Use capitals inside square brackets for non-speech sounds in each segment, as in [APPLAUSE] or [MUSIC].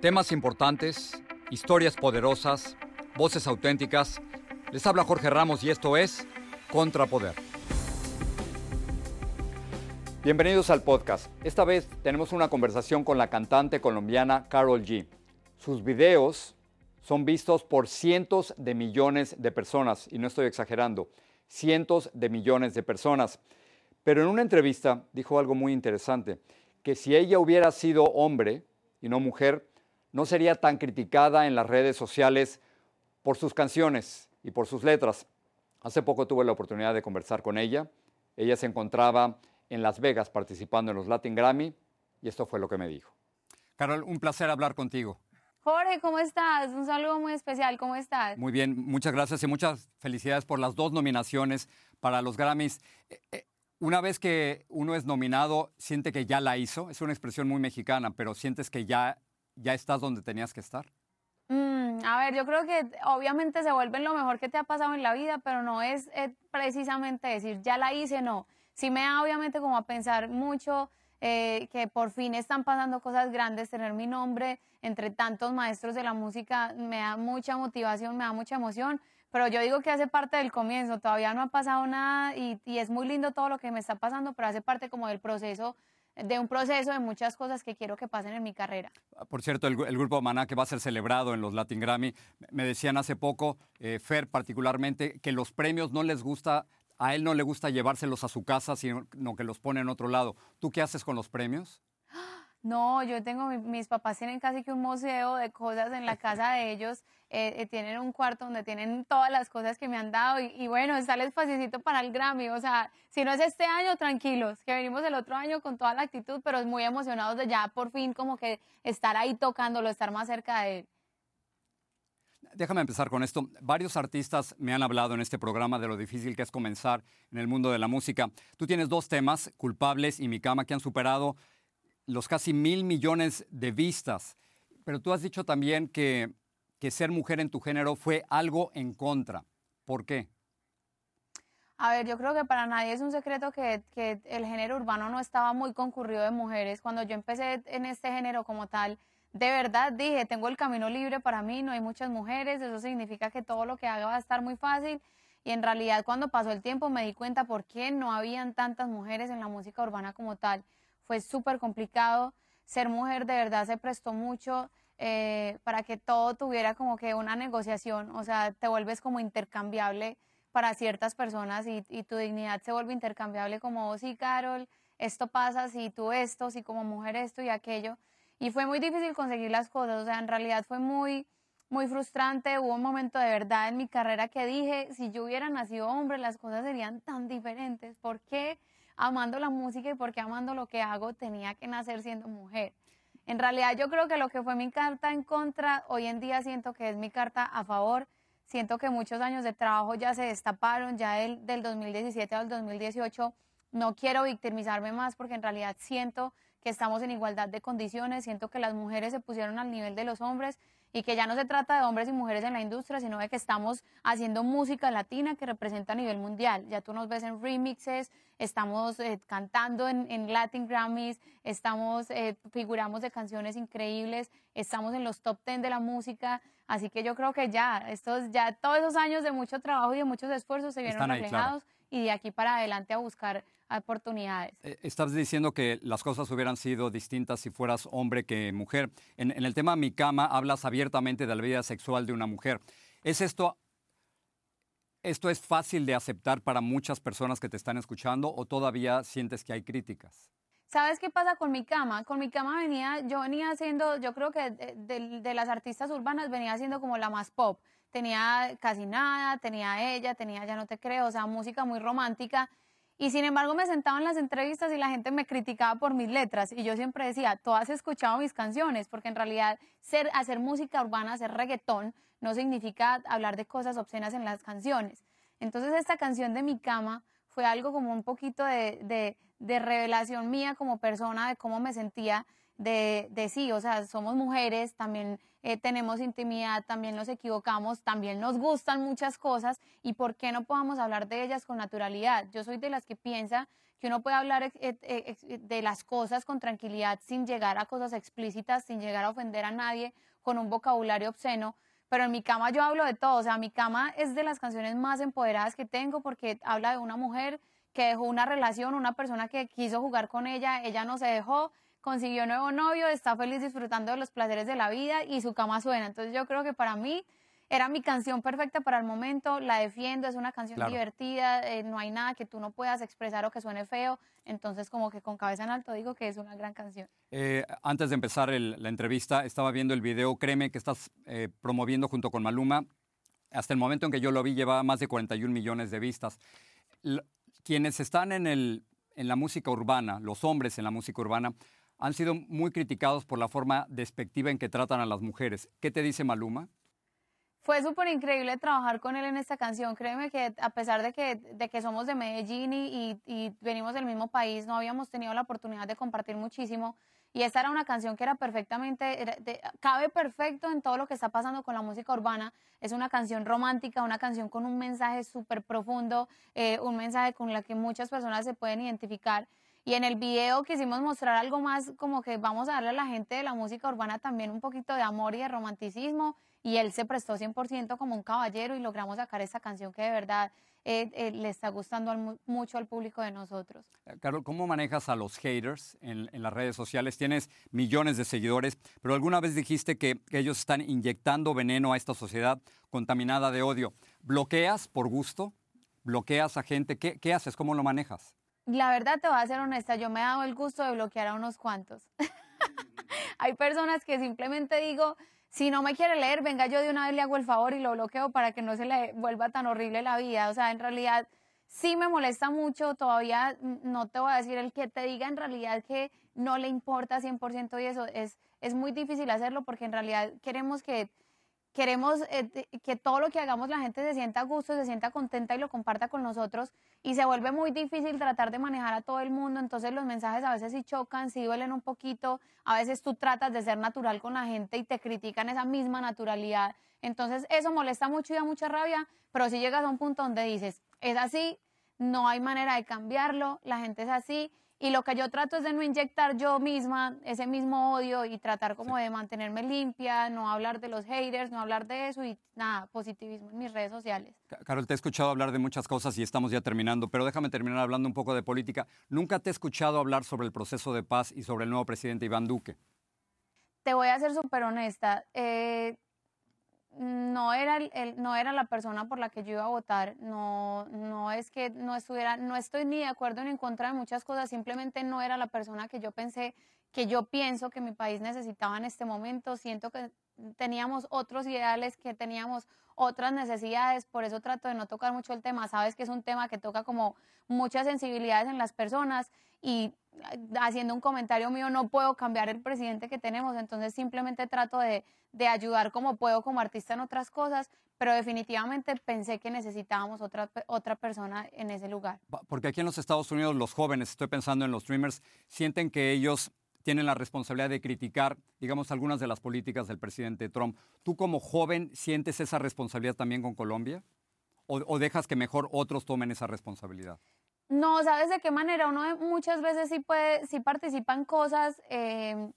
Temas importantes, historias poderosas, voces auténticas. Les habla Jorge Ramos y esto es Contrapoder. Bienvenidos al podcast. Esta vez tenemos una conversación con la cantante colombiana Carol G. Sus videos son vistos por cientos de millones de personas, y no estoy exagerando, cientos de millones de personas. Pero en una entrevista dijo algo muy interesante, que si ella hubiera sido hombre y no mujer, no sería tan criticada en las redes sociales por sus canciones y por sus letras. Hace poco tuve la oportunidad de conversar con ella. Ella se encontraba en Las Vegas participando en los Latin Grammy y esto fue lo que me dijo. Carol, un placer hablar contigo. Jorge, ¿cómo estás? Un saludo muy especial, ¿cómo estás? Muy bien, muchas gracias y muchas felicidades por las dos nominaciones para los Grammys. Eh, eh, una vez que uno es nominado, siente que ya la hizo, es una expresión muy mexicana, pero sientes que ya ya estás donde tenías que estar? Mm, a ver, yo creo que obviamente se vuelve lo mejor que te ha pasado en la vida, pero no es eh, precisamente decir, ya la hice, no. Sí me da obviamente como a pensar mucho eh, que por fin están pasando cosas grandes, tener mi nombre entre tantos maestros de la música me da mucha motivación, me da mucha emoción, pero yo digo que hace parte del comienzo, todavía no ha pasado nada y, y es muy lindo todo lo que me está pasando, pero hace parte como del proceso de un proceso de muchas cosas que quiero que pasen en mi carrera. Ah, por cierto, el, grupo Maná que va a ser celebrado en los Latin Grammy, me decían hace poco, eh, Fer particularmente, que los premios no les gusta, a él no le gusta llevárselos a su casa, sino que los pone en otro lado. ¿Tú qué haces con los premios? No, yo tengo, mis papás tienen casi que un museo de cosas en la casa de ellos. Eh, eh, tienen un cuarto donde tienen todas las cosas que me han dado y, bueno, está el espacito para el Grammy. O sea, si no es este año, tranquilos, que venimos el otro año con toda la actitud, pero muy emocionados de ya por fin como que estar ahí tocándolo, estar más cerca de él. Déjame empezar con esto. Varios artistas me han hablado en este programa de lo difícil que es comenzar en el mundo de la música. Tú tienes dos temas, Culpables y Mi Cama, que han superado los casi mil millones de vistas. Pero tú has dicho también que, que ser mujer en tu género fue algo en contra. ¿Por qué? A ver, yo creo que para nadie es un secreto que, que, el género urbano no estaba muy concurrido de mujeres. Cuando yo empecé en este género como tal, de verdad dije, tengo el camino libre para mí, no hay muchas mujeres, eso significa que todo lo que haga va a estar muy fácil. Y en realidad cuando pasó el tiempo me di cuenta por qué no habían tantas mujeres en la música urbana como tal fue súper complicado. Ser mujer de verdad se prestó mucho eh, para que todo tuviera como que una negociación, o sea, te vuelves como intercambiable para ciertas personas y, tu dignidad se vuelve intercambiable como, sí, Carol, esto pasa, si tú esto, si como mujer esto y aquello. Y fue muy difícil conseguir las cosas, o sea, en realidad fue muy, muy frustrante. Hubo un momento de verdad en mi carrera que dije, si yo hubiera nacido hombre, las cosas serían tan diferentes. ¿Por qué amando la música y por qué amando lo que hago tenía que nacer siendo mujer? En realidad yo creo que lo que fue mi carta en contra, hoy en día siento que es mi carta a favor. Siento que muchos años de trabajo ya se destaparon, ya del, del 2017 al 2018 no quiero victimizarme más porque en realidad siento que estamos en igualdad de condiciones, siento que las mujeres se pusieron al nivel de los hombres y que ya no se trata de hombres y mujeres en la industria, sino de que estamos haciendo música latina que representa a nivel mundial. Ya tú nos ves en remixes, estamos eh, cantando en, Latin Grammys, estamos, eh, figuramos de canciones increíbles, estamos en los top 10 de la música, así que yo creo que ya, estos, ya todos esos años de mucho trabajo y de muchos esfuerzos se vieron reflejados y de aquí para adelante a buscar oportunidades. Eh, estás diciendo que las cosas hubieran sido distintas si fueras hombre que mujer. En, el tema Mi Cama hablas abiertamente de la vida sexual de una mujer. ¿Es esto, esto es fácil de aceptar para muchas personas que te están escuchando o todavía sientes que hay críticas? ¿Sabes qué pasa con mi cama? Con mi cama venía, yo venía haciendo, yo creo que de, de, las artistas urbanas venía haciendo como la más pop. Tenía casi nada, tenía ella, tenía Ya no te creo, o sea, música muy romántica. Y sin embargo me sentaba en las entrevistas y la gente me criticaba por mis letras y yo siempre decía, tú has escuchado mis canciones, porque en realidad ser, hacer música urbana, hacer reggaetón, no significa hablar de cosas obscenas en las canciones. Entonces esta canción de Mi Cama fue algo como un poquito de, de revelación mía como persona, de cómo me sentía de, sí, o sea, somos mujeres, también eh, tenemos intimidad, también nos equivocamos, también nos gustan muchas cosas y por qué no podamos hablar de ellas con naturalidad. Yo soy de las que piensa que uno puede hablar de las cosas con tranquilidad sin llegar a cosas explícitas, sin llegar a ofender a nadie con un vocabulario obsceno. Pero en mi cama yo hablo de todo, o sea, mi cama es de las canciones más empoderadas que tengo porque habla de una mujer que dejó una relación, una persona que quiso jugar con ella, ella no se dejó, consiguió nuevo novio, está feliz disfrutando de los placeres de la vida y su cama suena. Entonces yo creo que para mí era mi canción perfecta para el momento, la defiendo, es una canción divertida, eh, no hay nada que tú no puedas expresar o que suene feo, entonces como que con cabeza en alto digo que es una gran canción. Eh, antes de empezar la entrevista, estaba viendo el video, créeme que estás eh, promoviendo junto con Maluma, hasta el momento en que yo lo vi llevaba más de 41 millones de vistas. quienes están en, el, en la música urbana, los hombres en la música urbana, han sido muy criticados por la forma despectiva en que tratan a las mujeres. ¿Qué te dice Maluma? Fue súper increíble trabajar con él en esta canción. Créeme que a pesar de que, de que somos de Medellín y, y, venimos del mismo país, no habíamos tenido la oportunidad de compartir muchísimo. Y esta era una canción que era perfectamente, cabe perfecto en todo lo que está pasando con la música urbana. Es una canción romántica, una canción con un mensaje súper profundo, eh, un mensaje con el que muchas personas se pueden identificar. Y en el video quisimos mostrar algo más como que vamos a darle a la gente de la música urbana también un poquito de amor y de romanticismo. Y él se prestó 100% como un caballero y logramos sacar esta canción que de verdad eh, eh, le está gustando mucho al público de nosotros. Eh, Carol, ¿cómo manejas a los haters en, las redes sociales? Tienes millones de seguidores, pero alguna vez dijiste que, ellos están inyectando veneno a esta sociedad contaminada de odio. ¿Bloqueas por gusto? ¿Bloqueas a gente? ¿Qué, qué haces? ¿Cómo lo manejas? La verdad te voy a ser honesta, yo me he dado el gusto de bloquear a unos cuantos. [LAUGHS] Hay personas que simplemente digo, si no me quiere leer, venga yo de una vez le hago el favor y lo bloqueo para que no se le vuelva tan horrible la vida. O sea, en realidad sí me molesta mucho, todavía no te voy a decir el que te diga en realidad que no le importa 100% y eso es, es muy difícil hacerlo porque en realidad queremos que queremos eh, que todo lo que hagamos la gente se sienta a gusto, se sienta contenta y lo comparta con nosotros y se vuelve muy difícil tratar de manejar a todo el mundo, entonces los mensajes a veces sí chocan, sí duelen un poquito, a veces tú tratas de ser natural con la gente y te critican esa misma naturalidad, entonces eso molesta mucho y da mucha rabia, pero si llegas a un punto donde dices, es así, no hay manera de cambiarlo, la gente es así y lo que yo trato es de no inyectar yo misma ese mismo odio y tratar como de mantenerme limpia, no hablar de los haters, no hablar de eso y nada, positivismo en mis redes sociales. Carol, te he escuchado hablar de muchas cosas y estamos ya terminando, pero déjame terminar hablando un poco de política. Nunca te he escuchado hablar sobre el proceso de paz y sobre el nuevo presidente Iván Duque. Te voy a ser súper honesta. Eh, no era, el, no era la persona por la que yo iba a votar. No, no es que no estuviera, no estoy ni de acuerdo ni en contra de muchas cosas, simplemente no era la persona que yo pensé, que yo pienso que mi país necesitaba en este momento. Siento que teníamos otros ideales, que teníamos otras necesidades, por eso trato de no tocar mucho el tema. Sabes que es un tema que toca como muchas sensibilidades en las personas y eh, haciendo un comentario mío no puedo cambiar el presidente que tenemos, entonces simplemente trato de, de ayudar como puedo como artista en otras cosas, pero definitivamente pensé que necesitábamos otra, otra persona en ese lugar. Porque aquí en los Estados Unidos los jóvenes, estoy pensando en los Dreamers, sienten que ellos tienen la responsabilidad de criticar, digamos, algunas de las políticas del presidente Trump. ¿Tú como joven sientes esa responsabilidad también con Colombia? ¿O, dejas que mejor otros tomen esa responsabilidad? No, ¿sabes de qué manera? Uno muchas veces sí puede, sí participa en cosas, em,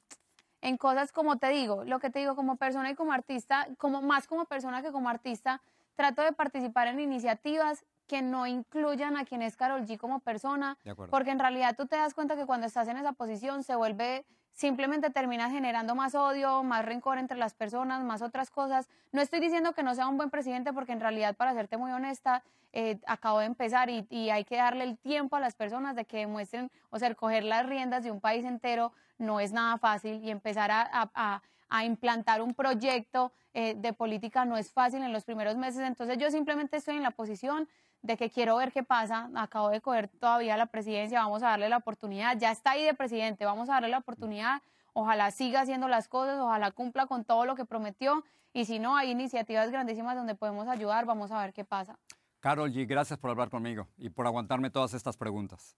en cosas como te digo, lo que te digo como persona y como artista, como más como persona que como artista, trato de participar en iniciativas que no incluyan a quien es Carol G como persona, porque en realidad tú te das cuenta que cuando estás en esa posición se vuelve, simplemente termina generando más odio, más rencor entre las personas, más otras cosas. No estoy diciendo que no sea un buen presidente, porque en realidad, para serte muy honesta, eh, acabo de empezar y, hay que darle el tiempo a las personas de que demuestren, o sea, coger las riendas de un país entero no es nada fácil y empezar a, implantar un proyecto eh, de política no es fácil en los primeros meses. Entonces yo simplemente estoy en la posición de que quiero ver qué pasa. Acabo de coger todavía la presidencia, vamos a darle la oportunidad. Ya está ahí de presidente, vamos a darle la oportunidad. Ojalá siga haciendo las cosas, ojalá cumpla con todo lo que prometió. Y si no, hay iniciativas grandísimas donde podemos ayudar. Vamos a ver qué pasa. Carol G, gracias por hablar conmigo y por aguantarme todas estas preguntas.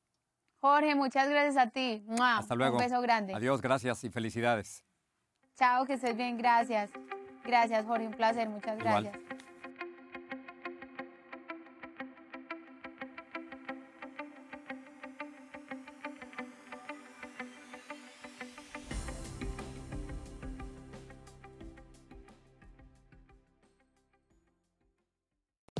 Jorge, muchas gracias a ti. Hasta luego. Un beso grande. Adiós, gracias y felicidades. Chao, que estés bien, gracias. Gracias, Jorge, un placer, muchas gracias.